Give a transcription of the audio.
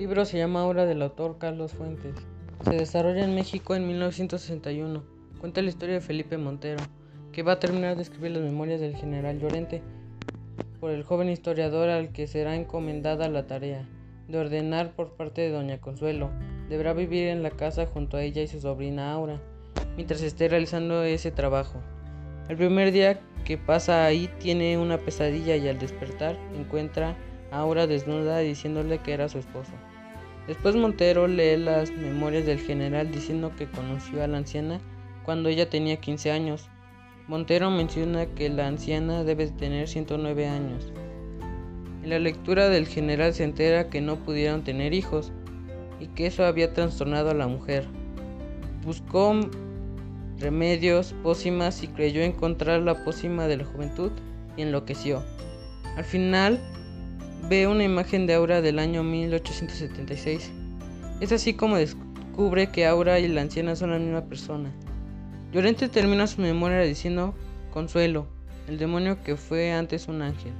libro se llama Aura del autor Carlos Fuentes. Se desarrolla en México en 1961. Cuenta la historia de Felipe Montero, que va a terminar de escribir las memorias del general Llorente por el joven historiador al que será encomendada la tarea de ordenar por parte de doña Consuelo. Deberá vivir en la casa junto a ella y su sobrina Aura, mientras esté realizando ese trabajo. El primer día que pasa ahí tiene una pesadilla y al despertar encuentra Aura desnuda diciéndole que era su esposo. Después Montero lee las memorias del general diciendo que conoció a la anciana cuando ella tenía 15 años. Montero menciona que la anciana debe tener 109 años. En la lectura del general se entera que no pudieron tener hijos y que eso había trastornado a la mujer. Buscó remedios, pócimas y creyó encontrar la pócima de la juventud y enloqueció. Al final ve una imagen de Aura del año 1876. Es así como descubre que Aura y la anciana son la misma persona. Llorente termina su memoria diciendo, Consuelo, el demonio que fue antes un ángel.